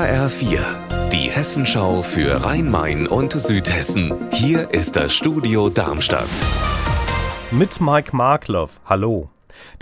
HR4, die Hessenschau für Rhein-Main und Südhessen. Hier ist das Studio Darmstadt. Mit Mike Markloff. Hallo.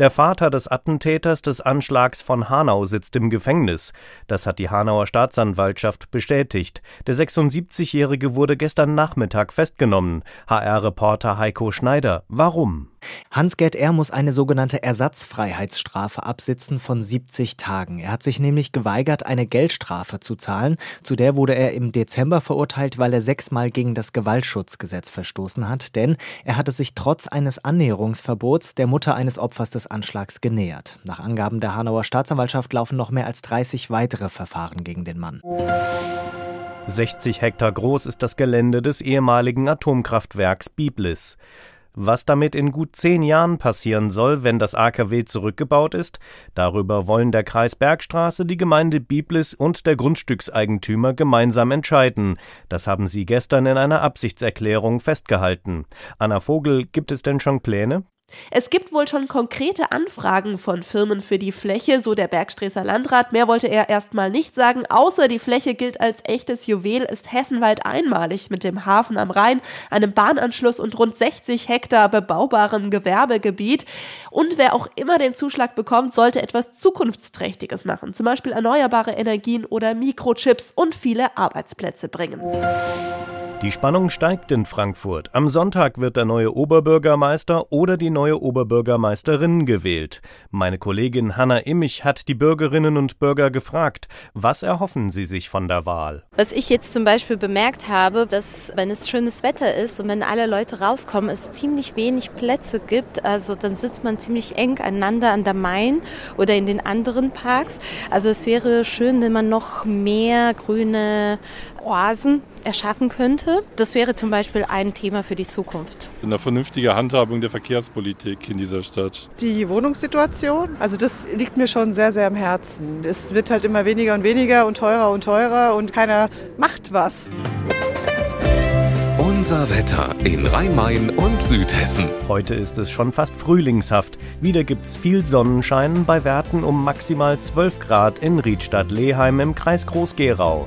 Der Vater des Attentäters des Anschlags von Hanau sitzt im Gefängnis. Das hat die Hanauer Staatsanwaltschaft bestätigt. Der 76-Jährige wurde gestern Nachmittag festgenommen. HR-Reporter Heiko Schneider. Warum? Hans-Gerd R. muss eine sogenannte Ersatzfreiheitsstrafe absitzen von 70 Tagen. Er hat sich nämlich geweigert, eine Geldstrafe zu zahlen. Zu der wurde er im Dezember verurteilt, weil er sechsmal gegen das Gewaltschutzgesetz verstoßen hat. Denn er hatte sich trotz eines Annäherungsverbots der Mutter eines Opfers des Anschlags genähert. Nach Angaben der Hanauer Staatsanwaltschaft laufen noch mehr als 30 weitere Verfahren gegen den Mann. 60 Hektar groß ist das Gelände des ehemaligen Atomkraftwerks Biblis. Was damit in gut zehn Jahren passieren soll, wenn das AKW zurückgebaut ist, darüber wollen der Kreis Bergstraße, die Gemeinde Biblis und der Grundstückseigentümer gemeinsam entscheiden. Das haben sie gestern in einer Absichtserklärung festgehalten. Anna Vogel, gibt es denn schon Pläne? Es gibt wohl schon konkrete Anfragen von Firmen für die Fläche, so der Bergstreßer Landrat. Mehr wollte er erstmal nicht sagen, außer die Fläche gilt als echtes Juwel, ist hessenweit einmalig mit dem Hafen am Rhein, einem Bahnanschluss und rund 60 Hektar bebaubarem Gewerbegebiet. Und wer auch immer den Zuschlag bekommt, sollte etwas Zukunftsträchtiges machen, zum Beispiel erneuerbare Energien oder Mikrochips und viele Arbeitsplätze bringen. Die Spannung steigt in Frankfurt. Am Sonntag wird der neue Oberbürgermeister oder die neue Oberbürgermeisterin gewählt. Meine Kollegin Hanna Immich hat die Bürgerinnen und Bürger gefragt, was erhoffen sie sich von der Wahl? Was ich jetzt zum Beispiel bemerkt habe, dass wenn es schönes Wetter ist und wenn alle Leute rauskommen, es ziemlich wenig Plätze gibt. Also dann sitzt man ziemlich eng aneinander an der Main oder in den anderen Parks. Also es wäre schön, wenn man noch mehr grüne Oasen erschaffen könnte. Das wäre zum Beispiel ein Thema für die Zukunft. Eine vernünftige Handhabung der Verkehrspolitik in dieser Stadt. Die Wohnungssituation, also das liegt mir schon sehr, sehr am Herzen. Es wird halt immer weniger und weniger und teurer und teurer und keiner macht was. Unser Wetter in Rhein-Main und Südhessen. Heute ist es schon fast frühlingshaft. Wieder gibt's viel Sonnenschein bei Werten um maximal 12 Grad in Riedstadt-Leheim im Kreis Groß-Gerau.